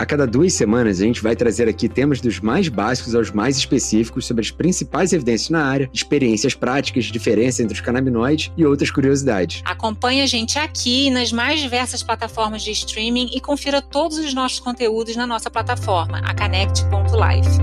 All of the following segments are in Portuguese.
A cada duas semanas, a gente vai trazer aqui temas dos mais básicos aos mais específicos sobre as principais evidências na área, experiências práticas, diferença entre os canabinoides e outras curiosidades. Acompanhe a gente aqui nas mais diversas plataformas de streaming e confira todos os nossos conteúdos na nossa plataforma, a Connect.life.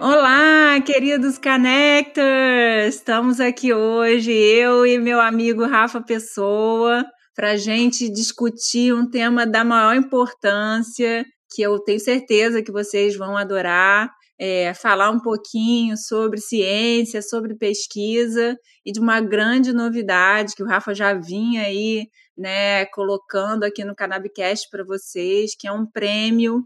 Olá, queridos Connectors! Estamos aqui hoje, eu e meu amigo Rafa Pessoa, para a gente discutir um tema da maior importância, que eu tenho certeza que vocês vão adorar. É, falar um pouquinho sobre ciência, sobre pesquisa e de uma grande novidade que o Rafa já vinha aí, né, colocando aqui no Cannabicast para vocês, que é um prêmio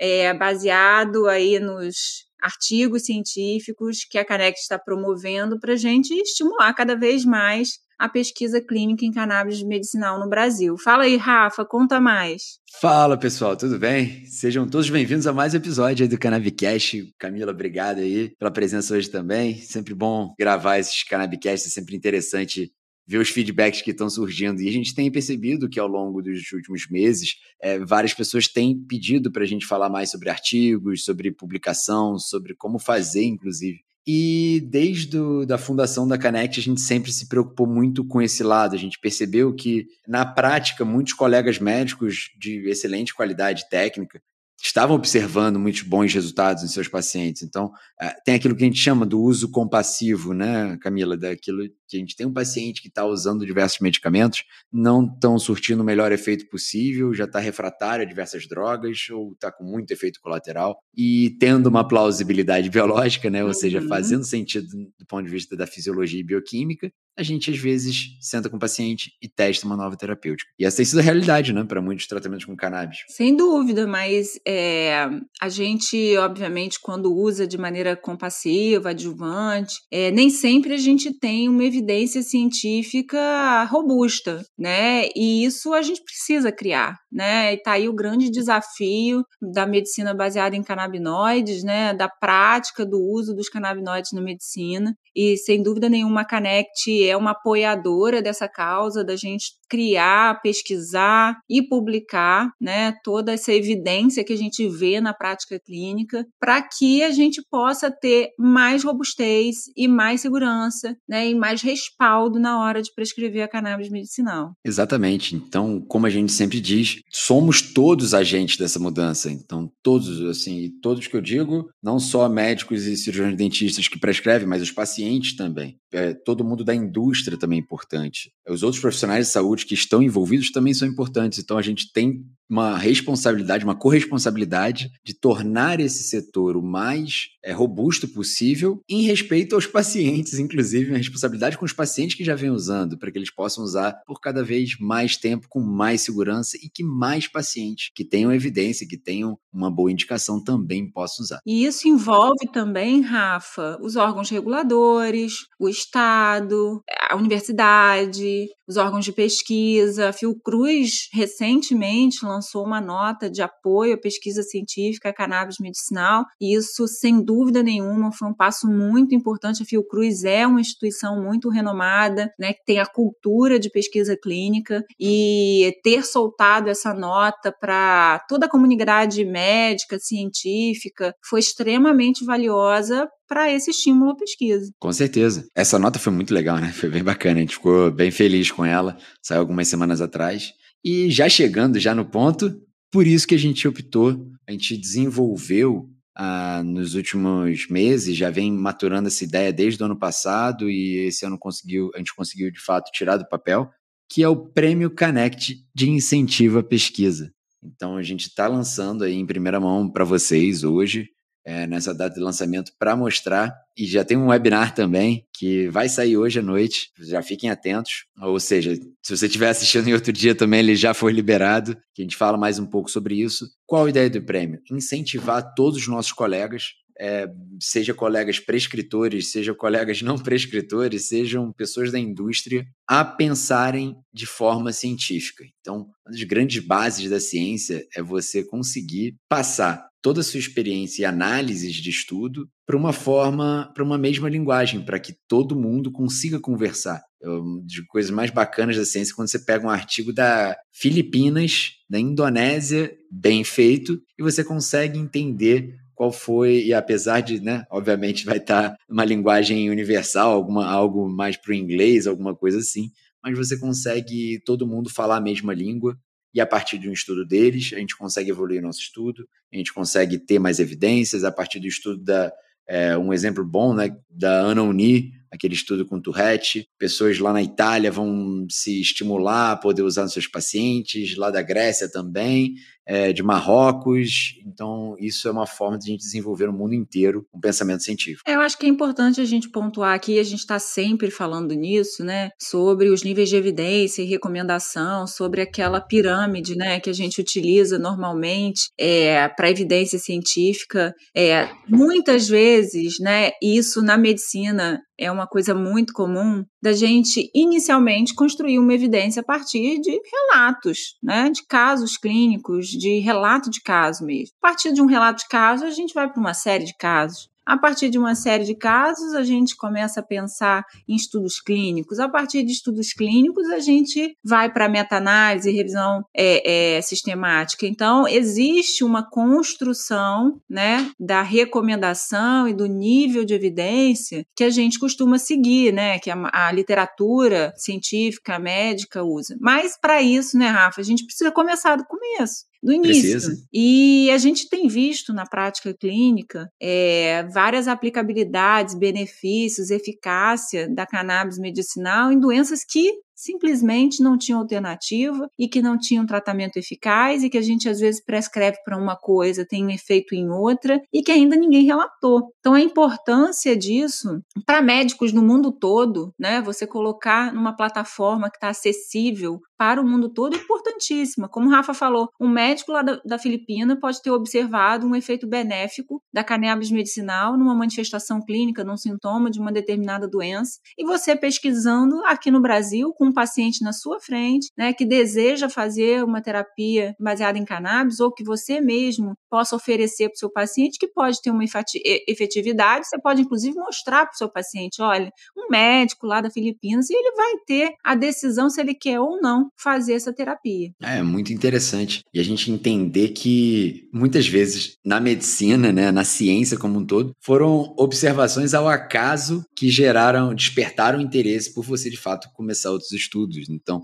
é, baseado aí nos artigos científicos que a Canec está promovendo para a gente estimular cada vez mais a pesquisa clínica em cannabis medicinal no Brasil. Fala aí, Rafa, conta mais. Fala, pessoal, tudo bem? Sejam todos bem-vindos a mais um episódio do Cannabicast. Camila, obrigado aí pela presença hoje também. Sempre bom gravar esses Cannabicast, é sempre interessante ver os feedbacks que estão surgindo. E a gente tem percebido que ao longo dos últimos meses, é, várias pessoas têm pedido para a gente falar mais sobre artigos, sobre publicação, sobre como fazer, inclusive. E desde a da fundação da Canect, a gente sempre se preocupou muito com esse lado. A gente percebeu que, na prática, muitos colegas médicos de excelente qualidade técnica estavam observando muitos bons resultados em seus pacientes. Então, é, tem aquilo que a gente chama do uso compassivo, né, Camila? Daquilo que a gente tem um paciente que está usando diversos medicamentos, não estão surtindo o melhor efeito possível, já está refratário a diversas drogas ou está com muito efeito colateral e tendo uma plausibilidade biológica, né, ou uhum. seja, fazendo sentido do ponto de vista da fisiologia e bioquímica, a gente às vezes senta com o paciente e testa uma nova terapêutica. E essa tem sido a realidade, né, para muitos tratamentos com cannabis. Sem dúvida, mas é, a gente, obviamente, quando usa de maneira compassiva, adjuvante, é, nem sempre a gente tem uma evidência científica robusta, né? E isso a gente precisa criar, né? E tá aí o grande desafio da medicina baseada em canabinoides, né? Da prática do uso dos canabinoides na medicina. E sem dúvida nenhuma, a Canect é uma apoiadora dessa causa, da gente criar, pesquisar e publicar, né, toda essa evidência que a gente vê na prática clínica, para que a gente possa ter mais robustez e mais segurança, né, e mais respaldo na hora de prescrever a cannabis medicinal. Exatamente. Então, como a gente sempre diz, somos todos agentes dessa mudança. Então, todos, assim, todos que eu digo, não só médicos e cirurgiões dentistas que prescrevem, mas os pacientes também. É, todo mundo da indústria também é importante. Os outros profissionais de saúde que estão envolvidos também são importantes. Então, a gente tem uma responsabilidade, uma corresponsabilidade de tornar esse setor o mais é, robusto possível em respeito aos pacientes, inclusive, uma responsabilidade com os pacientes que já vêm usando, para que eles possam usar por cada vez mais tempo, com mais segurança e que mais pacientes que tenham evidência, que tenham uma boa indicação também possam usar. E isso envolve também, Rafa, os órgãos reguladores, o Estado, a universidade, os órgãos de pesquisa. A Fiocruz recentemente lançou uma nota de apoio à pesquisa científica à cannabis medicinal, e isso, sem dúvida nenhuma, foi um passo muito importante. A Fiocruz é uma instituição muito renomada, né, que tem a cultura de pesquisa clínica, e ter soltado essa nota para toda a comunidade médica, científica, foi extremamente valiosa para esse estímulo à pesquisa. Com certeza. Essa nota foi muito legal, né? Foi bem bacana. A gente ficou bem feliz com ela. Saiu algumas semanas atrás. E já chegando já no ponto, por isso que a gente optou, a gente desenvolveu ah, nos últimos meses, já vem maturando essa ideia desde o ano passado e esse ano conseguiu, a gente conseguiu de fato tirar do papel, que é o Prêmio Canect de Incentivo à Pesquisa. Então a gente está lançando aí em primeira mão para vocês hoje é, nessa data de lançamento para mostrar. E já tem um webinar também que vai sair hoje à noite. Já fiquem atentos. Ou seja, se você estiver assistindo em outro dia também, ele já foi liberado. Que a gente fala mais um pouco sobre isso. Qual a ideia do prêmio? Incentivar todos os nossos colegas é, seja colegas prescritores, seja colegas não prescritores, sejam pessoas da indústria, a pensarem de forma científica. Então, uma das grandes bases da ciência é você conseguir passar toda a sua experiência e análises de estudo para uma forma, para uma mesma linguagem, para que todo mundo consiga conversar. Uma de coisas mais bacanas da ciência é quando você pega um artigo da Filipinas, da Indonésia, bem feito, e você consegue entender qual foi, e apesar de, né, obviamente vai estar uma linguagem universal, alguma, algo mais para o inglês, alguma coisa assim, mas você consegue todo mundo falar a mesma língua e a partir de um estudo deles, a gente consegue evoluir o nosso estudo, a gente consegue ter mais evidências, a partir do estudo da. É, um exemplo bom, né, da Ana Uni, aquele estudo com Tourette. Pessoas lá na Itália vão se estimular a poder usar nos seus pacientes, lá da Grécia também, é, de Marrocos. Então, isso é uma forma de a gente desenvolver no mundo inteiro um pensamento científico. Eu acho que é importante a gente pontuar aqui, a gente está sempre falando nisso, né, sobre os níveis de evidência e recomendação, sobre aquela pirâmide, né, que a gente utiliza normalmente é, para evidência científica. É, muitas vezes, né, isso na medicina é uma coisa muito comum da gente inicialmente construir uma evidência a partir de relatos, né, de casos clínicos, de relato de caso mesmo. A partir de um relato de caso, a gente vai para uma série de casos. A partir de uma série de casos, a gente começa a pensar em estudos clínicos. A partir de estudos clínicos, a gente vai para meta-análise revisão é, é, sistemática. Então, existe uma construção né, da recomendação e do nível de evidência que a gente costuma seguir, né, que a, a literatura científica, médica usa. Mas, para isso, né, Rafa, a gente precisa começar do começo do início. Precisa. E a gente tem visto na prática clínica é, várias aplicabilidades, benefícios, eficácia da cannabis medicinal em doenças que simplesmente não tinham alternativa e que não tinham tratamento eficaz e que a gente às vezes prescreve para uma coisa, tem um efeito em outra e que ainda ninguém relatou. Então a importância disso para médicos no mundo todo, né, você colocar numa plataforma que está acessível para o mundo todo é importantíssima. Como o Rafa falou, um médico lá da, da Filipina pode ter observado um efeito benéfico da cannabis medicinal numa manifestação clínica, num sintoma de uma determinada doença, e você pesquisando aqui no Brasil com um paciente na sua frente, né, que deseja fazer uma terapia baseada em cannabis ou que você mesmo possa oferecer para o seu paciente, que pode ter uma efetividade, você pode inclusive mostrar para o seu paciente, olha, um médico lá da Filipinas, e ele vai ter a decisão se ele quer ou não fazer essa terapia. É muito interessante. E a gente entender que muitas vezes na medicina, né, na ciência como um todo, foram observações ao acaso que geraram, despertaram interesse por você de fato começar outros estudos. Então,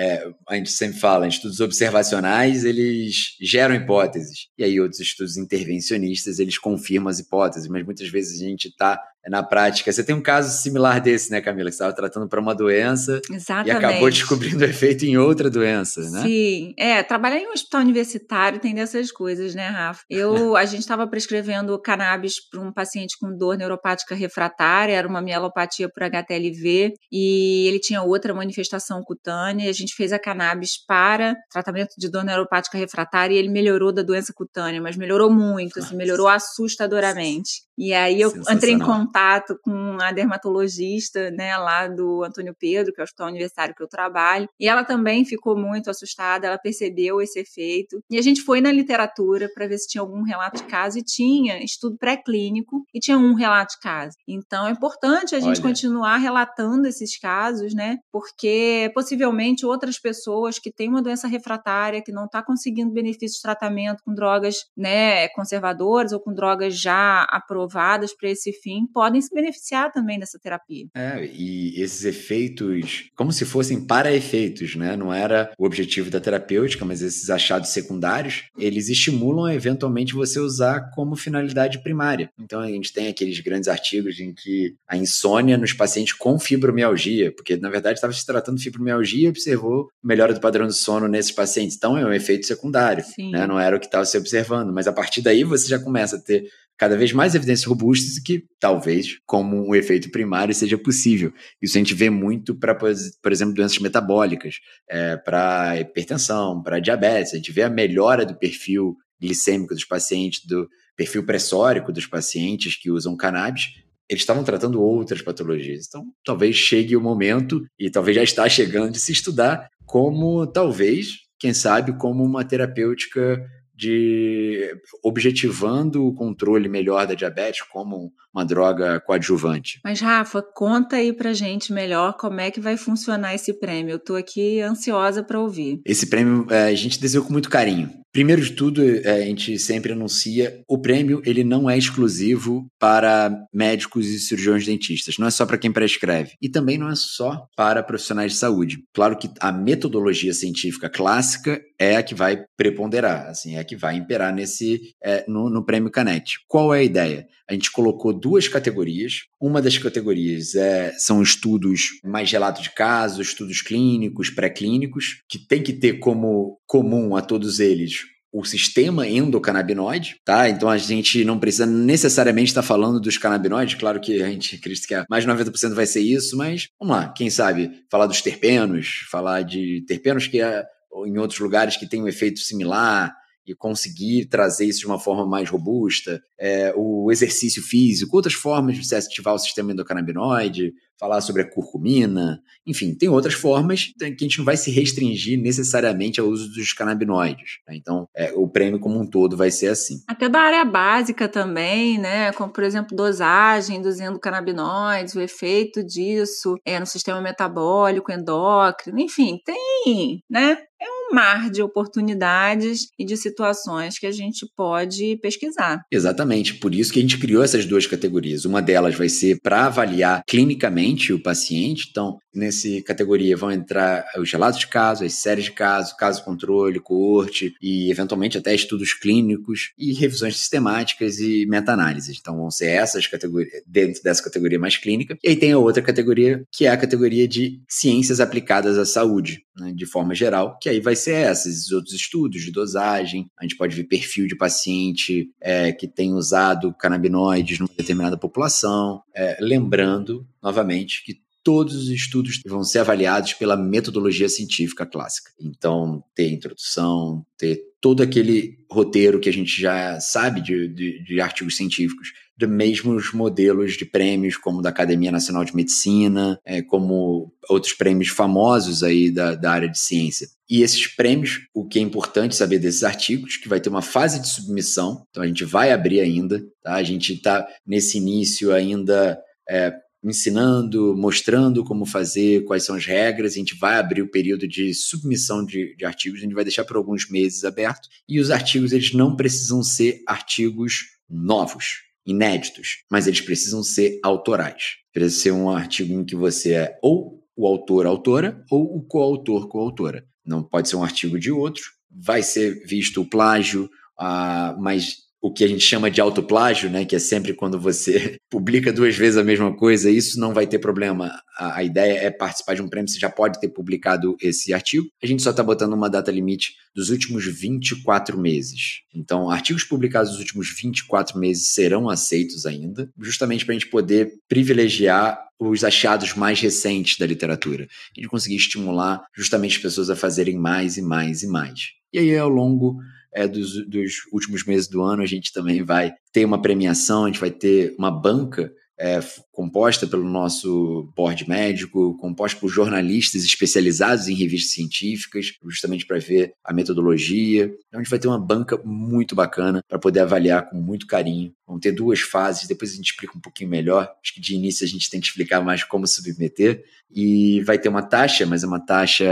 é, a gente sempre fala, estudos observacionais, eles geram hipóteses. E aí, outros estudos intervencionistas, eles confirmam as hipóteses, mas muitas vezes a gente está na prática. Você tem um caso similar desse, né, Camila? Que você estava tratando para uma doença Exatamente. e acabou descobrindo o efeito em outra doença, né? Sim, é, trabalhar em um hospital universitário tem dessas coisas, né, Rafa? Eu, a gente estava prescrevendo cannabis para um paciente com dor neuropática refratária, era uma mielopatia por HTLV, e ele tinha outra manifestação cutânea, e a gente fez a cannabis para tratamento de dor neuropática refratária e ele melhorou da doença cutânea, mas melhorou muito, assim, melhorou assustadoramente. E aí eu entrei em contato com a dermatologista, né, lá do Antônio Pedro, que é o hospital universitário que eu trabalho, e ela também ficou muito assustada, ela percebeu esse efeito. E a gente foi na literatura para ver se tinha algum relato de caso e tinha estudo pré-clínico e tinha um relato de caso. Então é importante a gente Olha. continuar relatando esses casos, né? Porque possivelmente outras pessoas que têm uma doença refratária, que não está conseguindo benefício de tratamento com drogas, né, conservadoras ou com drogas já aprovadas aprovadas para esse fim podem se beneficiar também dessa terapia. É, e esses efeitos, como se fossem para efeitos, né? Não era o objetivo da terapêutica, mas esses achados secundários, eles estimulam eventualmente você usar como finalidade primária. Então a gente tem aqueles grandes artigos em que a insônia nos pacientes com fibromialgia, porque na verdade estava se tratando de fibromialgia e observou melhora do padrão de sono nesses pacientes. Então é um efeito secundário, né? Não era o que estava se observando, mas a partir daí você já começa a ter cada vez mais evidências robustas e que talvez, como um efeito primário, seja possível. Isso a gente vê muito para, por exemplo, doenças metabólicas, é, para hipertensão, para diabetes. A gente vê a melhora do perfil glicêmico dos pacientes, do perfil pressórico dos pacientes que usam cannabis, eles estavam tratando outras patologias. Então, talvez chegue o momento, e talvez já está chegando, de se estudar como, talvez, quem sabe, como uma terapêutica de objetivando o controle melhor da diabetes como uma droga coadjuvante. Mas Rafa, conta aí pra gente melhor como é que vai funcionar esse prêmio. Eu tô aqui ansiosa para ouvir. Esse prêmio é, a gente desenhou com muito carinho. Primeiro de tudo, é, a gente sempre anuncia, o prêmio ele não é exclusivo para médicos e cirurgiões dentistas, não é só para quem prescreve e também não é só para profissionais de saúde. Claro que a metodologia científica clássica é a que vai preponderar, assim, é a que vai imperar nesse é, no, no prêmio Canet. Qual é a ideia? A gente colocou duas categorias. Uma das categorias é, são estudos mais relatos de casos, estudos clínicos, pré-clínicos, que tem que ter como comum a todos eles o sistema endocannabinoide, tá? Então a gente não precisa necessariamente estar falando dos canabinoides, claro que a gente acredita que mais de 90% vai ser isso, mas vamos lá, quem sabe falar dos terpenos, falar de terpenos que é, em outros lugares que tem um efeito similar, e conseguir trazer isso de uma forma mais robusta, é, o exercício físico, outras formas de você ativar o sistema endocannabinoide, falar sobre a curcumina, enfim, tem outras formas que a gente não vai se restringir necessariamente ao uso dos canabinoides. Né? Então, é, o prêmio como um todo vai ser assim. Até da área básica também, né? Como, por exemplo, dosagem dos endocannabinoides, o efeito disso é, no sistema metabólico, endócrino, enfim, tem, né? É um mar de oportunidades e de situações que a gente pode pesquisar. Exatamente, por isso que a gente criou essas duas categorias. Uma delas vai ser para avaliar clinicamente o paciente, então nessa categoria vão entrar os relatos de caso, as séries de caso, caso controle, coorte e eventualmente até estudos clínicos e revisões sistemáticas e meta-análises. Então vão ser essas categorias dentro dessa categoria mais clínica. E aí tem a outra categoria que é a categoria de ciências aplicadas à saúde, né, de forma geral, que aí vai ser essas, esses outros estudos de dosagem. A gente pode ver perfil de paciente é, que tem usado canabinoides numa determinada população. É, lembrando, novamente, que todos os estudos vão ser avaliados pela metodologia científica clássica. Então, ter introdução, ter todo aquele roteiro que a gente já sabe de, de, de artigos científicos, de mesmos modelos de prêmios, como da Academia Nacional de Medicina, é, como outros prêmios famosos aí da, da área de ciência. E esses prêmios, o que é importante saber desses artigos, que vai ter uma fase de submissão, então a gente vai abrir ainda, tá? A gente está nesse início ainda é, ensinando, mostrando como fazer, quais são as regras. A gente vai abrir o período de submissão de, de, artigos, a gente vai deixar por alguns meses aberto. E os artigos, eles não precisam ser artigos novos, inéditos, mas eles precisam ser autorais. Precisa ser um artigo em que você é ou o autor, autora, ou o coautor, coautora. Não pode ser um artigo de outro. Vai ser visto o plágio, ah, mas o que a gente chama de autoplágio, né, que é sempre quando você publica duas vezes a mesma coisa, isso não vai ter problema. A, a ideia é participar de um prêmio, você já pode ter publicado esse artigo. A gente só está botando uma data limite dos últimos 24 meses. Então, artigos publicados nos últimos 24 meses serão aceitos ainda, justamente para a gente poder privilegiar os achados mais recentes da literatura. A gente conseguir estimular justamente as pessoas a fazerem mais e mais e mais. E aí, ao longo é, dos, dos últimos meses do ano, a gente também vai ter uma premiação, a gente vai ter uma banca é, composta pelo nosso board médico, composta por jornalistas especializados em revistas científicas, justamente para ver a metodologia. Então, a gente vai ter uma banca muito bacana para poder avaliar com muito carinho. Vão ter duas fases, depois a gente explica um pouquinho melhor. Acho que de início a gente tem que explicar mais como submeter. E vai ter uma taxa, mas é uma taxa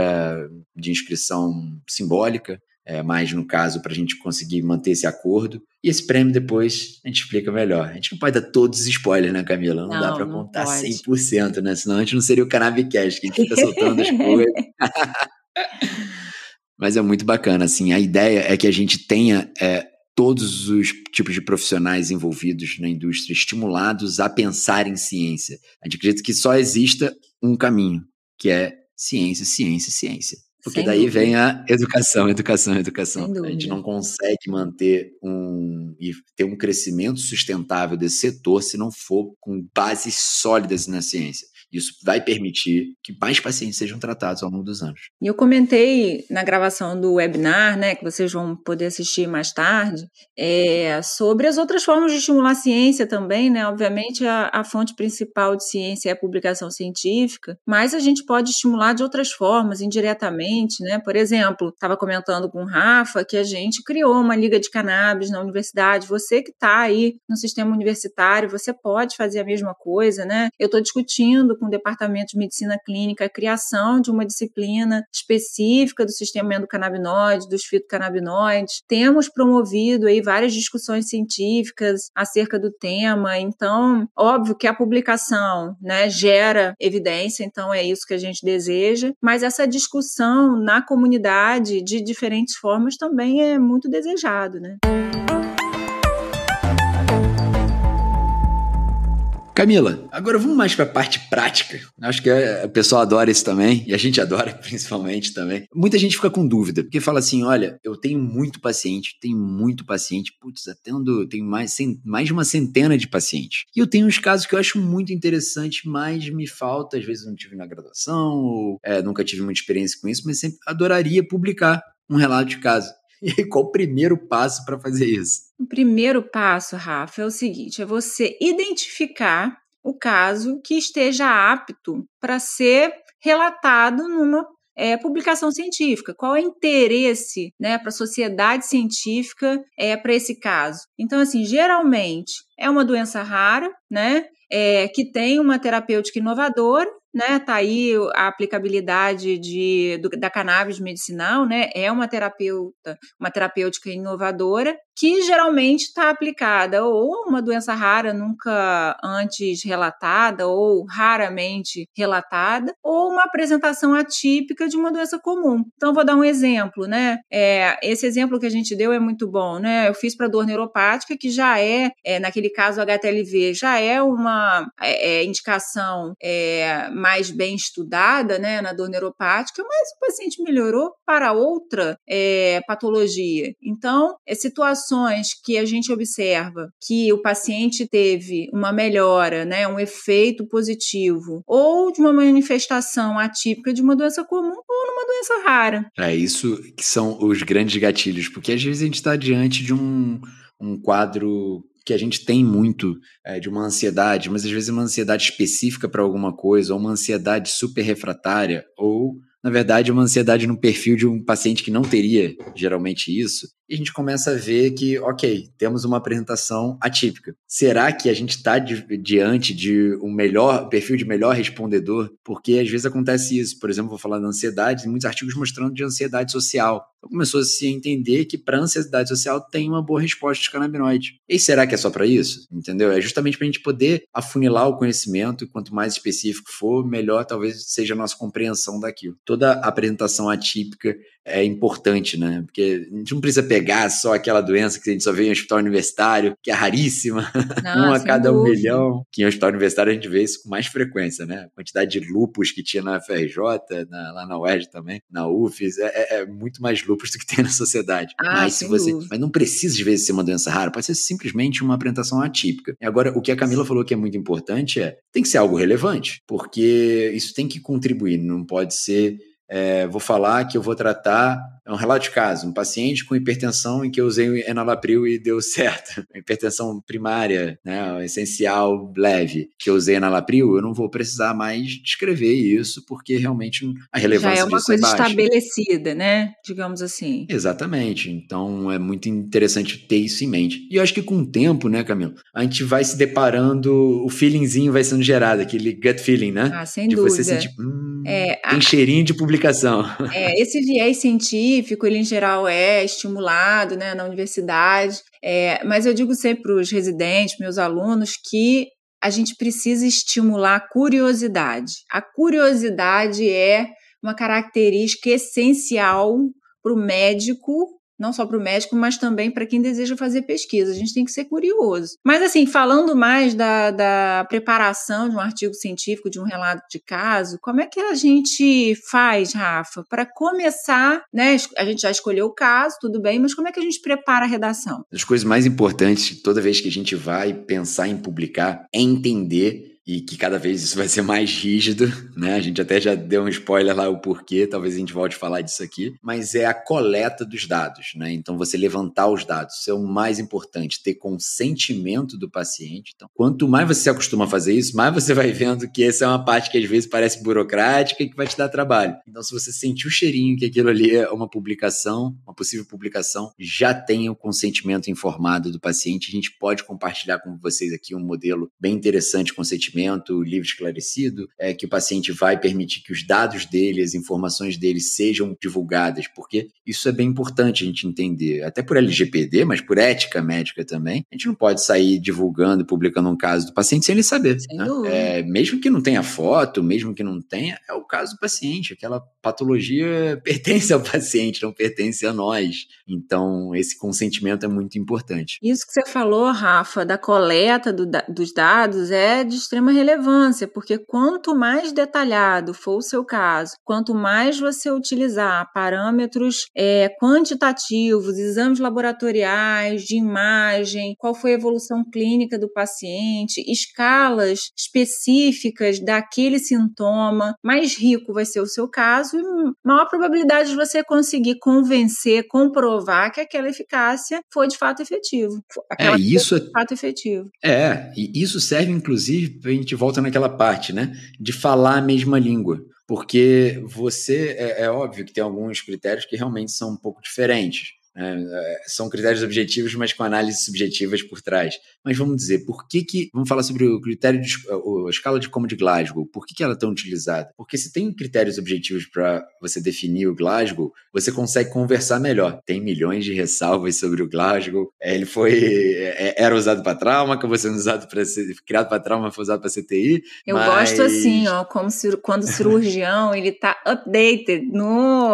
de inscrição simbólica é, mais no caso, para a gente conseguir manter esse acordo. E esse prêmio depois a gente explica melhor. A gente não pode dar todos os spoilers, né, Camila? Não, não dá para contar pode. 100%, né? Senão a gente não seria o Cannabicast, que a gente fica soltando as coisas. Mas é muito bacana, assim. A ideia é que a gente tenha é, todos os tipos de profissionais envolvidos na indústria estimulados a pensar em ciência. A gente acredita que só exista um caminho, que é ciência, ciência, ciência. Porque Sem daí dúvida. vem a educação, educação, educação. A gente não consegue manter um e ter um crescimento sustentável desse setor se não for com bases sólidas na ciência. Isso vai permitir que mais pacientes sejam tratados ao longo dos anos. E eu comentei na gravação do webinar, né, que vocês vão poder assistir mais tarde, é, sobre as outras formas de estimular a ciência também, né? Obviamente a, a fonte principal de ciência é a publicação científica, mas a gente pode estimular de outras formas, indiretamente, né? Por exemplo, estava comentando com o Rafa que a gente criou uma liga de cannabis na universidade. Você que está aí no sistema universitário, você pode fazer a mesma coisa, né? Eu estou discutindo com o departamento de medicina clínica a criação de uma disciplina específica do sistema endocannabinoide, dos fitocannabinoides. Temos promovido aí várias discussões científicas acerca do tema. Então, óbvio que a publicação, né, gera evidência, então é isso que a gente deseja, mas essa discussão na comunidade de diferentes formas também é muito desejado, né? Camila, agora vamos mais para a parte prática. Acho que o pessoal adora isso também, e a gente adora principalmente também. Muita gente fica com dúvida, porque fala assim: olha, eu tenho muito paciente, tenho muito paciente, putz, atendo, tenho mais, mais de uma centena de pacientes. E eu tenho uns casos que eu acho muito interessante, mas me falta, às vezes eu não tive na graduação, ou é, nunca tive muita experiência com isso, mas sempre adoraria publicar um relato de caso. E qual o primeiro passo para fazer isso? O primeiro passo, Rafa, é o seguinte: é você identificar o caso que esteja apto para ser relatado numa é, publicação científica, qual é o interesse né, para a sociedade científica é, para esse caso. Então, assim, geralmente é uma doença rara, né? É, que tem uma terapêutica inovadora né? Tá aí a aplicabilidade de, do, da cannabis medicinal, né? É uma terapeuta, uma terapêutica inovadora que geralmente está aplicada ou uma doença rara nunca antes relatada ou raramente relatada ou uma apresentação atípica de uma doença comum. Então vou dar um exemplo, né? É, esse exemplo que a gente deu é muito bom, né? Eu fiz para dor neuropática que já é, é, naquele caso HTLV, já é uma é, é indicação é, mais bem estudada, né, na dor neuropática, mas o paciente melhorou para outra é, patologia. Então, é situações que a gente observa que o paciente teve uma melhora, né, um efeito positivo, ou de uma manifestação atípica de uma doença comum ou numa doença rara. É isso que são os grandes gatilhos, porque às vezes a gente está diante de um, um quadro que a gente tem muito é, de uma ansiedade, mas às vezes uma ansiedade específica para alguma coisa, ou uma ansiedade super refratária, ou na verdade, uma ansiedade no perfil de um paciente que não teria geralmente isso, e a gente começa a ver que, ok, temos uma apresentação atípica. Será que a gente está di diante de um melhor perfil de melhor respondedor? Porque às vezes acontece isso. Por exemplo, vou falar da ansiedade, muitos artigos mostrando de ansiedade social. Então começou a se entender que para ansiedade social tem uma boa resposta de canabinoide. E será que é só para isso? Entendeu? É justamente para a gente poder afunilar o conhecimento e quanto mais específico for, melhor talvez seja a nossa compreensão daquilo. Toda apresentação atípica é importante, né? Porque a gente não precisa pegar só aquela doença que a gente só vê em hospital universitário, que é raríssima, não, um a cada dúvida. um milhão. Que em hospital universitário a gente vê isso com mais frequência, né? A quantidade de lupus que tinha na FRJ, na, lá na UERJ também, na UFES, é, é, é, muito mais lupus do que tem na sociedade. Ah, mas se você, dúvida. mas não precisa de vezes ser uma doença rara, pode ser simplesmente uma apresentação atípica. E agora, o que a Camila falou que é muito importante é, tem que ser algo relevante, porque isso tem que contribuir, não pode ser é, vou falar que eu vou tratar é um relato de caso, um paciente com hipertensão em que eu usei enalapril e deu certo. Hipertensão primária, né, essencial, leve, que eu usei enalapril, eu não vou precisar mais descrever isso, porque realmente a relevância Já é uma é coisa é estabelecida, né? Digamos assim. Exatamente. Então é muito interessante ter isso em mente. E eu acho que com o tempo, né, Camilo, a gente vai se deparando, o feelingzinho vai sendo gerado, aquele gut feeling, né? Ah, sem de dúvida. você sentir, hum, é, tem a... cheirinho de publicação. É, esse viés científico científico, ele em geral é estimulado né, na universidade, é, mas eu digo sempre para os residentes, meus alunos, que a gente precisa estimular a curiosidade. A curiosidade é uma característica essencial para o médico não só para o médico, mas também para quem deseja fazer pesquisa. A gente tem que ser curioso. Mas, assim, falando mais da, da preparação de um artigo científico, de um relato de caso, como é que a gente faz, Rafa, para começar, né? A gente já escolheu o caso, tudo bem, mas como é que a gente prepara a redação? As coisas mais importantes toda vez que a gente vai pensar em publicar é entender e que cada vez isso vai ser mais rígido, né? A gente até já deu um spoiler lá o porquê, talvez a gente volte a falar disso aqui, mas é a coleta dos dados, né? Então você levantar os dados, isso é o mais importante, ter consentimento do paciente. Então, quanto mais você se acostuma a fazer isso, mais você vai vendo que essa é uma parte que às vezes parece burocrática e que vai te dar trabalho. Então, se você sentir o cheirinho que aquilo ali é uma publicação, uma possível publicação, já tenha o consentimento informado do paciente. A gente pode compartilhar com vocês aqui um modelo bem interessante, consentimento livre esclarecido, é que o paciente vai permitir que os dados dele, as informações dele sejam divulgadas, porque isso é bem importante a gente entender, até por LGPD, mas por ética médica também. A gente não pode sair divulgando, publicando um caso do paciente sem ele saber. Né? É, mesmo que não tenha foto, mesmo que não tenha, é o caso do paciente. Aquela patologia pertence ao paciente, não pertence a nós. Então, esse consentimento é muito importante. Isso que você falou, Rafa, da coleta do, dos dados é de extrema relevância, porque quanto mais detalhado for o seu caso, quanto mais você utilizar parâmetros é, quantitativos, exames laboratoriais, de imagem, qual foi a evolução clínica do paciente, escalas específicas daquele sintoma, mais rico vai ser o seu caso e maior probabilidade de você conseguir convencer, comprovar que aquela eficácia foi de fato efetivo. é, isso é de fato efetivo. É, e isso serve inclusive, gente volta naquela parte, né, de falar a mesma língua porque você é, é, óbvio que tem alguns critérios que realmente são um pouco diferentes. É, é, são critérios objetivos, mas com análises subjetivas por trás. Mas vamos dizer, por que que... Vamos falar sobre o critério, de, a escala de como de Glasgow. Por que, que ela é tão utilizada? Porque se tem critérios objetivos para você definir o Glasgow, você consegue conversar melhor. Tem milhões de ressalvas sobre o Glasgow. É, ele foi... É, era usado para trauma, acabou sendo usado para criado para trauma, foi usado para CTI. Eu mas... gosto assim, ó, como se, quando o cirurgião ele tá updated no,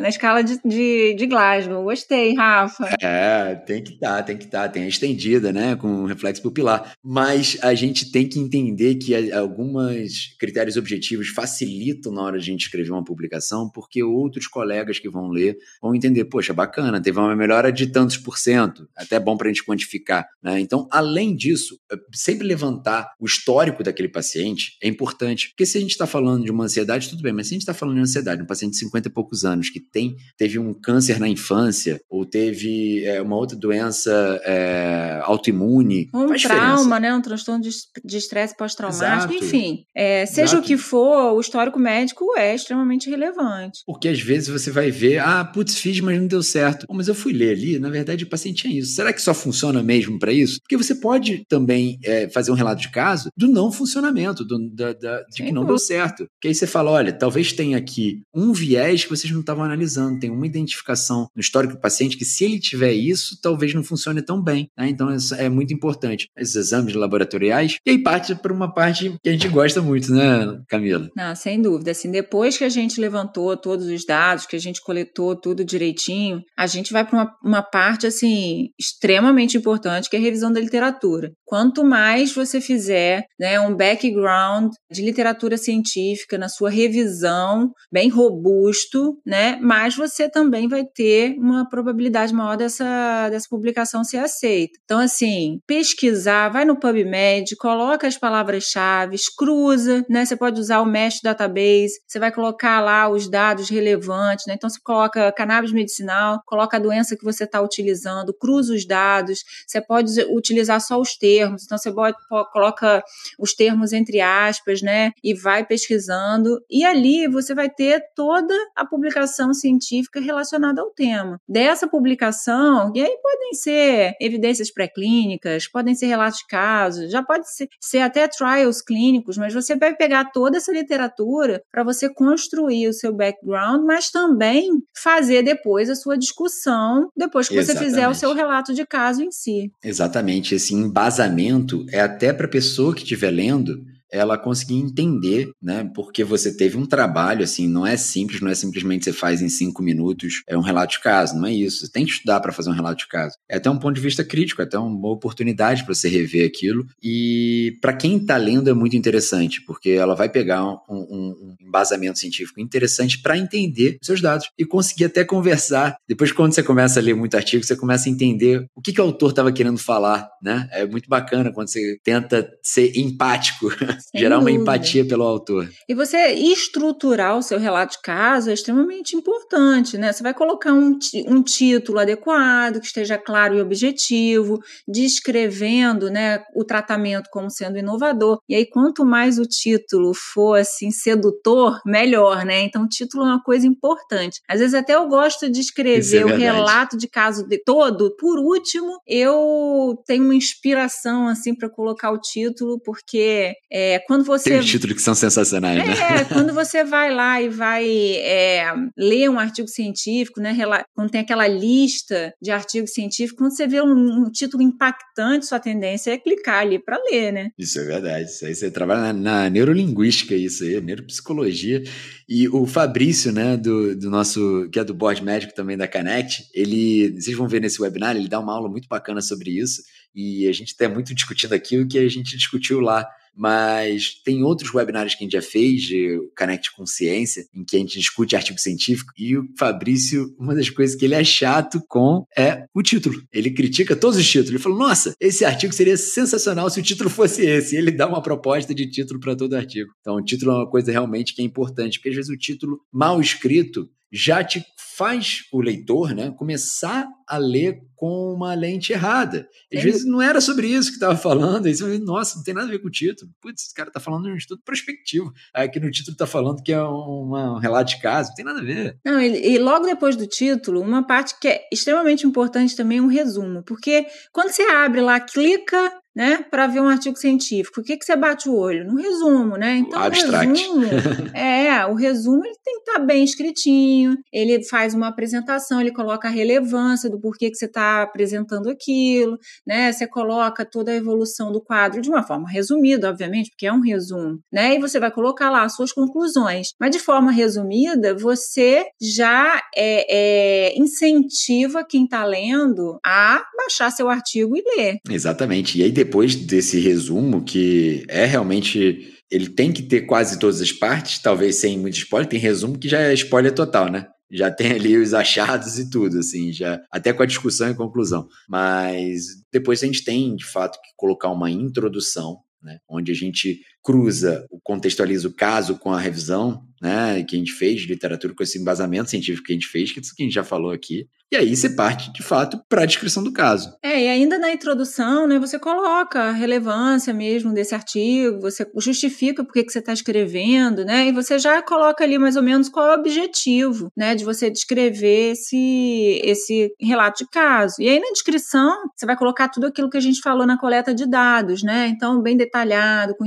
na escala de, de, de Glasgow. Gostei aí, Rafa. É, tem que estar, tá, tem que estar. Tá. Tem a estendida, né, com reflexo pupilar. Mas a gente tem que entender que alguns critérios objetivos facilitam na hora de a gente escrever uma publicação, porque outros colegas que vão ler vão entender, poxa, bacana, teve uma melhora de tantos por cento, até bom para a gente quantificar. Né? Então, além disso, é, sempre levantar o histórico daquele paciente é importante, porque se a gente está falando de uma ansiedade, tudo bem, mas se a gente está falando de ansiedade, um paciente de 50 e poucos anos que tem, teve um câncer na infância, ou teve é, uma outra doença é, autoimune. Um trauma, né? Um transtorno de estresse pós-traumático, enfim. É, seja Exato. o que for, o histórico médico é extremamente relevante. Porque às vezes você vai ver, ah, putz, fiz, mas não deu certo. Pô, mas eu fui ler ali, na verdade o paciente tinha isso. Será que só funciona mesmo para isso? Porque você pode também é, fazer um relato de caso do não funcionamento, do, da, da, de que não deu certo. Que aí você fala, olha, talvez tenha aqui um viés que vocês não estavam analisando, tem uma identificação no histórico do paciente que se ele tiver isso, talvez não funcione tão bem. Né? Então é muito importante. Esses exames laboratoriais. E aí parte para uma parte que a gente gosta muito, né, Camila? Não, sem dúvida. Assim, depois que a gente levantou todos os dados, que a gente coletou tudo direitinho, a gente vai para uma, uma parte assim extremamente importante, que é a revisão da literatura. Quanto mais você fizer né, um background de literatura científica na sua revisão, bem robusto, né, mais você também vai ter uma probabilidade probabilidade maior dessa, dessa publicação ser aceita. Então, assim, pesquisar, vai no PubMed, coloca as palavras-chave, cruza, né? Você pode usar o Mesh Database, você vai colocar lá os dados relevantes, né? Então, você coloca cannabis medicinal, coloca a doença que você está utilizando, cruza os dados, você pode utilizar só os termos, então você pode, coloca os termos entre aspas, né? E vai pesquisando, e ali você vai ter toda a publicação científica relacionada ao tema. Dessa publicação, e aí podem ser evidências pré-clínicas, podem ser relatos de casos, já pode ser, ser até trials clínicos, mas você vai pegar toda essa literatura para você construir o seu background, mas também fazer depois a sua discussão, depois que Exatamente. você fizer o seu relato de caso em si. Exatamente, esse embasamento é até para a pessoa que estiver lendo ela conseguir entender, né? Porque você teve um trabalho, assim, não é simples, não é simplesmente você faz em cinco minutos é um relato de caso, não é isso. Você tem que estudar para fazer um relato de caso. É até um ponto de vista crítico, é até uma oportunidade para você rever aquilo. E para quem está lendo é muito interessante, porque ela vai pegar um, um, um embasamento científico interessante para entender seus dados e conseguir até conversar. Depois, quando você começa a ler muito artigo, você começa a entender o que, que o autor estava querendo falar, né? É muito bacana quando você tenta ser empático, gerar uma empatia pelo autor. E você estruturar o seu relato de caso é extremamente importante, né? Você vai colocar um, um título adequado, que esteja claro e objetivo, descrevendo, né, o tratamento como sendo inovador. E aí, quanto mais o título for assim sedutor, melhor, né? Então, o título é uma coisa importante. Às vezes até eu gosto de escrever é o relato de caso de todo. Por último, eu tenho uma inspiração assim para colocar o título, porque é, quando você tem títulos que são sensacionais, é, né? É, quando você vai lá e vai é, ler um artigo científico, né? Quando tem aquela lista de artigos científicos, quando você vê um, um título impactante, sua tendência é clicar ali para ler, né? Isso é verdade. Isso aí você trabalha na, na neurolinguística, isso aí, neuropsicologia. E o Fabrício, né, do, do nosso, que é do board médico também da Connect, ele, vocês vão ver nesse webinar, ele dá uma aula muito bacana sobre isso. E a gente está muito discutindo aqui o que a gente discutiu lá mas tem outros webinários que a gente já fez, de Connect Consciência, em que a gente discute artigo científico, e o Fabrício, uma das coisas que ele é chato com é o título. Ele critica todos os títulos. Ele falou: nossa, esse artigo seria sensacional se o título fosse esse. E ele dá uma proposta de título para todo artigo. Então, o título é uma coisa realmente que é importante, porque às vezes o título mal escrito já te faz o leitor né, começar a ler com uma lente errada. Às vezes não era sobre isso que estava falando, aí você vai, nossa, não tem nada a ver com o título. Putz, esse cara está falando de um estudo prospectivo. Aqui no título está falando que é um, um, relato de caso, não tem nada a ver. Não, e, e, logo depois do título, uma parte que é extremamente importante também é um resumo, porque quando você abre lá, clica né, para ver um artigo científico. O que, que você bate o olho? No resumo, né? Então, o resumo, é, o resumo ele tem que estar tá bem escritinho, ele faz uma apresentação, ele coloca a relevância do porquê que você está apresentando aquilo, né? Você coloca toda a evolução do quadro de uma forma resumida, obviamente, porque é um resumo, né? E você vai colocar lá as suas conclusões. Mas de forma resumida, você já é, é, incentiva quem está lendo a baixar seu artigo e ler. Exatamente. E aí, depois desse resumo, que é realmente. Ele tem que ter quase todas as partes, talvez sem muito spoiler. Tem resumo que já é spoiler total, né? Já tem ali os achados e tudo, assim, já até com a discussão e conclusão. Mas depois a gente tem, de fato, que colocar uma introdução, né, onde a gente cruza, contextualiza o caso com a revisão, né, que a gente fez de literatura, com esse embasamento científico que a gente fez, que é a gente já falou aqui, e aí você parte, de fato, para a descrição do caso. É, e ainda na introdução, né, você coloca a relevância mesmo desse artigo, você justifica por que você está escrevendo, né, e você já coloca ali mais ou menos qual é o objetivo, né, de você descrever esse, esse relato de caso. E aí na descrição, você vai colocar tudo aquilo que a gente falou na coleta de dados, né, então bem detalhado, com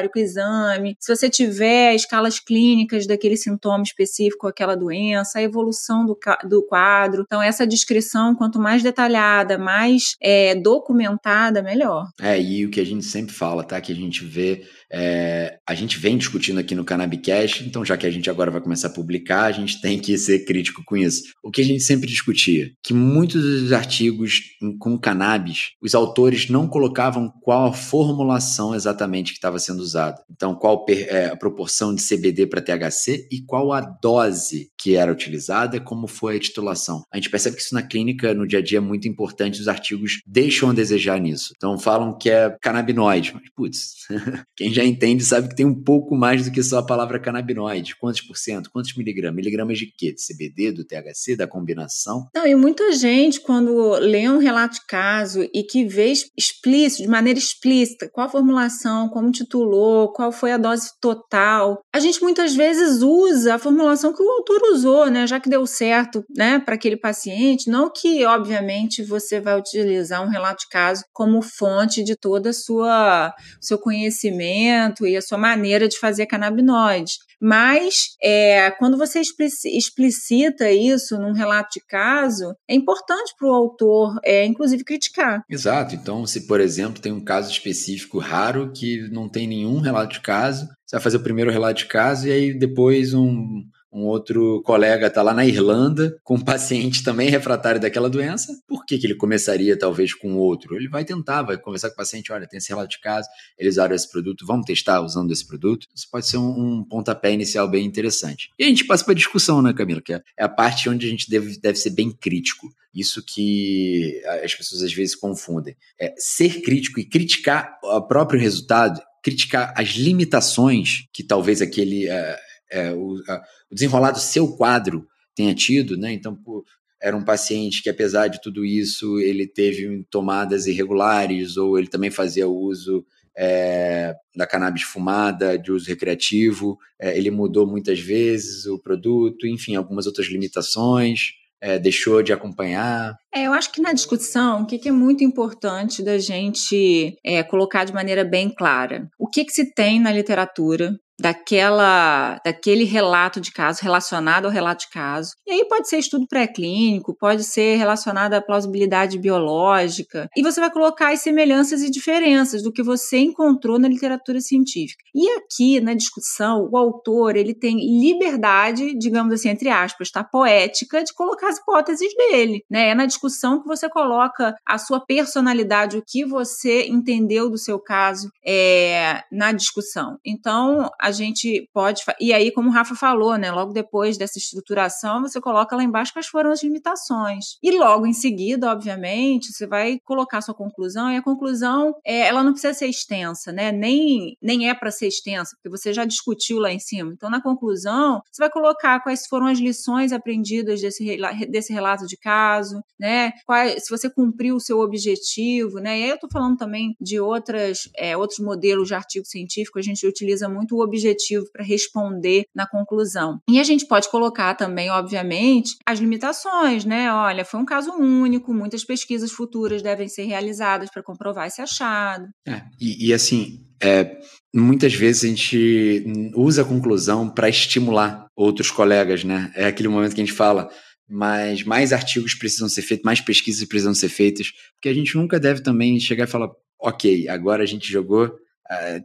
histórico, exame, se você tiver escalas clínicas daquele sintoma específico, aquela doença, a evolução do, do quadro, então essa descrição, quanto mais detalhada, mais é, documentada, melhor. É, e o que a gente sempre fala, tá? Que a gente vê é, a gente vem discutindo aqui no Cannabicast, então já que a gente agora vai começar a publicar, a gente tem que ser crítico com isso. O que a gente sempre discutia, que muitos dos artigos com cannabis, os autores não colocavam qual a formulação exatamente que estava sendo usada. Então, qual é, a proporção de CBD para THC e qual a dose que era utilizada, como foi a titulação. A gente percebe que isso na clínica, no dia a dia, é muito importante, os artigos deixam a desejar nisso. Então, falam que é canabinoide, mas, putz, quem já entende sabe que tem um pouco mais do que só a palavra canabinoide. Quantos por cento? Quantos miligramas? Miligramas de quê? De CBD, do THC, da combinação? Não, e muita gente, quando lê um relato de caso e que vê explícito, de maneira explícita, qual a formulação, como titulou, qual foi a dose total, a gente muitas vezes usa a formulação que o autor usou, né? Já que deu certo, né, para aquele paciente. Não que, obviamente, você vai utilizar um relato de caso como fonte de toda a sua seu conhecimento e a sua maneira de fazer canabinoides. Mas é, quando você explicita isso num relato de caso, é importante para o autor, é, inclusive, criticar. Exato. Então, se, por exemplo, tem um caso específico raro que não tem relato de caso, você vai fazer o primeiro relato de caso e aí depois um um outro colega está lá na Irlanda com um paciente também refratário daquela doença, por que, que ele começaria talvez com outro? Ele vai tentar, vai conversar com o paciente, olha, tem esse relato de caso, eles usaram esse produto, vamos testar usando esse produto. Isso pode ser um, um pontapé inicial bem interessante. E a gente passa para a discussão, né, Camila? Que é, é a parte onde a gente deve, deve ser bem crítico. Isso que as pessoas às vezes confundem. É ser crítico e criticar o próprio resultado, criticar as limitações que talvez aquele é, é, o, a, o do seu quadro tenha tido, né? Então, pô, era um paciente que, apesar de tudo isso, ele teve tomadas irregulares, ou ele também fazia uso é, da cannabis fumada, de uso recreativo, é, ele mudou muitas vezes o produto, enfim, algumas outras limitações é, deixou de acompanhar? É, eu acho que na discussão, o que, que é muito importante da gente é, colocar de maneira bem clara? O que, que se tem na literatura daquela, daquele relato de caso, relacionado ao relato de caso. E aí pode ser estudo pré-clínico, pode ser relacionado à plausibilidade biológica, e você vai colocar as semelhanças e diferenças do que você encontrou na literatura científica. E aqui, na discussão, o autor, ele tem liberdade, digamos assim, entre aspas, tá, poética, de colocar as hipóteses dele, né? É na discussão que você coloca a sua personalidade, o que você entendeu do seu caso é, na discussão. Então, a a gente pode. E aí, como o Rafa falou, né? Logo depois dessa estruturação, você coloca lá embaixo quais foram as limitações. E logo em seguida, obviamente, você vai colocar sua conclusão, e a conclusão é, ela não precisa ser extensa, né? Nem, nem é para ser extensa, porque você já discutiu lá em cima. Então, na conclusão, você vai colocar quais foram as lições aprendidas desse, desse relato de caso, né? Qual, se você cumpriu o seu objetivo, né? E aí eu estou falando também de outras, é, outros modelos de artigo científico, a gente utiliza muito o objetivo objetivo para responder na conclusão. E a gente pode colocar também, obviamente, as limitações, né? Olha, foi um caso único, muitas pesquisas futuras devem ser realizadas para comprovar esse achado. É, e, e assim, é, muitas vezes a gente usa a conclusão para estimular outros colegas, né? É aquele momento que a gente fala, mas mais artigos precisam ser feitos, mais pesquisas precisam ser feitas, porque a gente nunca deve também chegar e falar, ok, agora a gente jogou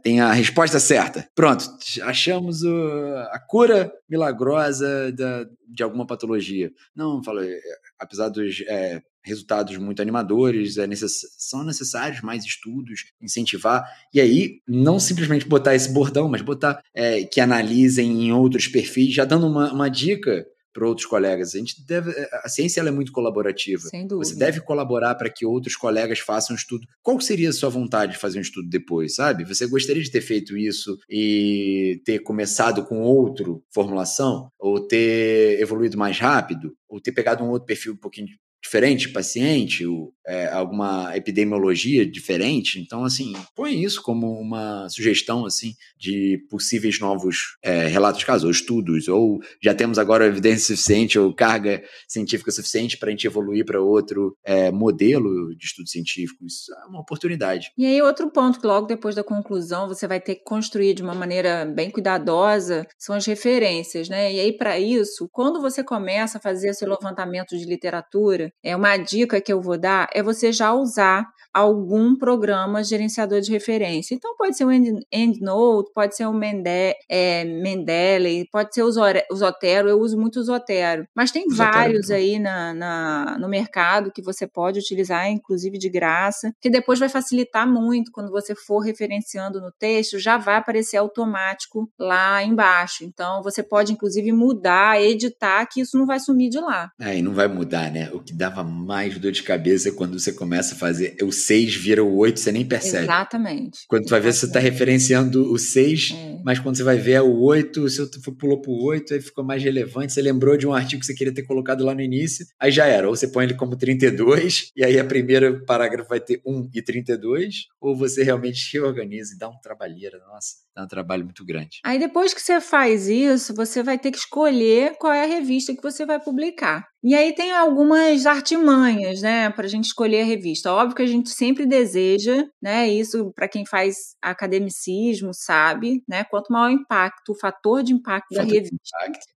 tem a resposta certa. Pronto, achamos o, a cura milagrosa da, de alguma patologia. Não, falo, é, apesar dos é, resultados muito animadores, é necess, são necessários mais estudos, incentivar, e aí não simplesmente botar esse bordão, mas botar é, que analisem em outros perfis, já dando uma, uma dica para outros colegas. A gente deve, eh, a ciência ela é muito colaborativa. Sem dúvida. Você deve colaborar para que outros colegas façam um estudo. Qual seria a sua vontade de fazer um estudo depois, sabe? Você gostaria de ter feito isso e ter começado com outro formulação ou ter evoluído mais rápido? Ou ter pegado um outro perfil um pouquinho diferente paciente, ou, é, alguma epidemiologia diferente. Então, assim, põe isso como uma sugestão, assim, de possíveis novos é, relatos de casos, ou estudos, ou já temos agora evidência suficiente ou carga científica suficiente para a gente evoluir para outro é, modelo de estudo científico. Isso é uma oportunidade. E aí, outro ponto que logo depois da conclusão você vai ter que construir de uma maneira bem cuidadosa são as referências, né? E aí, para isso, quando você começa a fazer seu levantamento de literatura, é uma dica que eu vou dar é você já usar algum programa gerenciador de referência. Então pode ser o EndNote, pode ser o Mende, é, Mendeley, pode ser o Zotero, eu uso muito o Zotero, mas tem Zotero. vários aí na, na, no mercado que você pode utilizar, inclusive de graça, que depois vai facilitar muito quando você for referenciando no texto, já vai aparecer automático lá embaixo. Então você pode inclusive mudar, editar, que isso não vai sumir de lá. É, e não vai mudar, né? O que dava mais dor de cabeça quando você começa a fazer o 6 vira o 8, você nem percebe. Exatamente. Quando tu vai ver, você está referenciando o 6, é. mas quando você vai ver é o 8, o seu pulou para o 8, aí ficou mais relevante, você lembrou de um artigo que você queria ter colocado lá no início, aí já era. Ou você põe ele como 32, e aí a primeira parágrafo vai ter 1 e 32, ou você realmente reorganiza e dá um trabalheira, nossa dá um trabalho muito grande. Aí depois que você faz isso, você vai ter que escolher qual é a revista que você vai publicar. E aí tem algumas artimanhas, né, para a gente escolher a revista. Óbvio que a gente sempre deseja, né, isso para quem faz academicismo sabe, né, quanto maior o impacto, o fator de impacto fator da revista,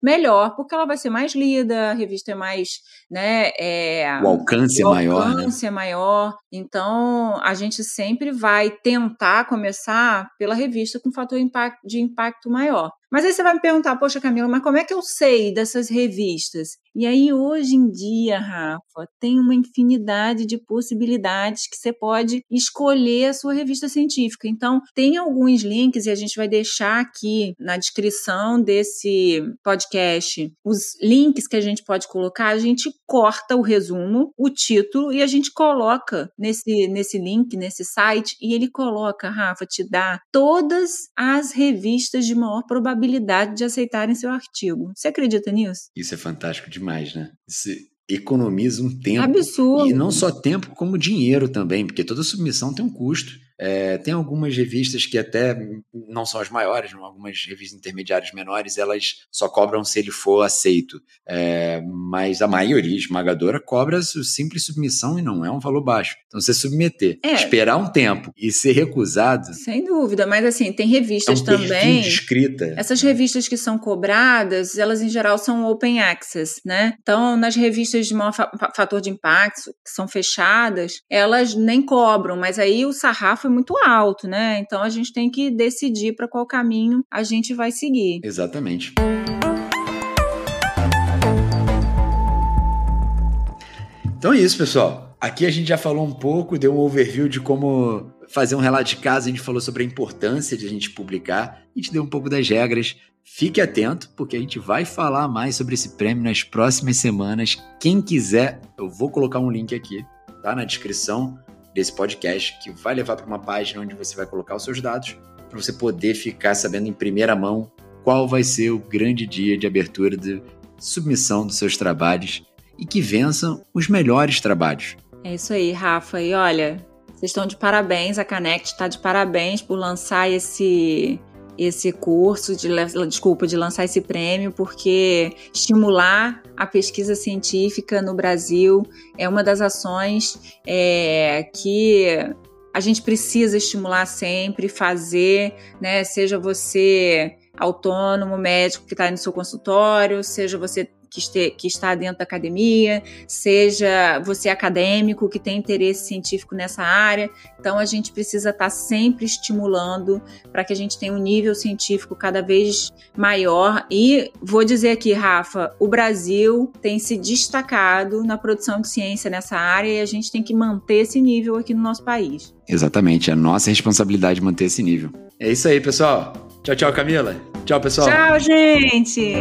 melhor, porque ela vai ser mais lida, a revista é mais, né, é, o alcance o é maior, né? alcance né? é maior. Então a gente sempre vai tentar começar pela revista com fator de impacto maior. Mas aí você vai me perguntar, poxa, Camila, mas como é que eu sei dessas revistas? E aí, hoje em dia, Rafa, tem uma infinidade de possibilidades que você pode escolher a sua revista científica. Então, tem alguns links e a gente vai deixar aqui na descrição desse podcast os links que a gente pode colocar. A gente corta o resumo, o título e a gente coloca nesse, nesse link, nesse site, e ele coloca, Rafa, te dá todas as revistas de maior probabilidade de aceitarem seu artigo. Você acredita nisso? Isso é fantástico demais demais, né? Isso economiza um tempo. Absurdo. E não só tempo, como dinheiro também, porque toda submissão tem um custo. É, tem algumas revistas que até não são as maiores, algumas revistas intermediárias menores, elas só cobram se ele for aceito. É, mas a maioria esmagadora cobra simples submissão e não é um valor baixo. Então, você submeter, é. esperar um tempo e ser recusado. Sem dúvida, mas assim, tem revistas é um também. De escrita. Essas revistas que são cobradas, elas em geral são open access, né? Então, nas revistas de maior fator de impacto, que são fechadas, elas nem cobram, mas aí o sarrafo muito alto, né? Então a gente tem que decidir para qual caminho a gente vai seguir. Exatamente. Então é isso, pessoal. Aqui a gente já falou um pouco, deu um overview de como fazer um relato de casa, a gente falou sobre a importância de a gente publicar, a gente deu um pouco das regras. Fique atento, porque a gente vai falar mais sobre esse prêmio nas próximas semanas. Quem quiser, eu vou colocar um link aqui, tá? Na descrição desse podcast, que vai levar para uma página onde você vai colocar os seus dados, para você poder ficar sabendo em primeira mão qual vai ser o grande dia de abertura de submissão dos seus trabalhos e que vençam os melhores trabalhos. É isso aí, Rafa. E olha, vocês estão de parabéns, a Canect está de parabéns por lançar esse esse curso, de, desculpa, de lançar esse prêmio, porque estimular a pesquisa científica no Brasil é uma das ações é, que a gente precisa estimular sempre, fazer, né? Seja você autônomo, médico que está no seu consultório, seja você que, este, que está dentro da academia, seja você acadêmico que tem interesse científico nessa área. Então, a gente precisa estar sempre estimulando para que a gente tenha um nível científico cada vez maior. E vou dizer aqui, Rafa, o Brasil tem se destacado na produção de ciência nessa área e a gente tem que manter esse nível aqui no nosso país. Exatamente, é nossa responsabilidade manter esse nível. É isso aí, pessoal. Tchau, tchau, Camila. Tchau, pessoal. Tchau, gente.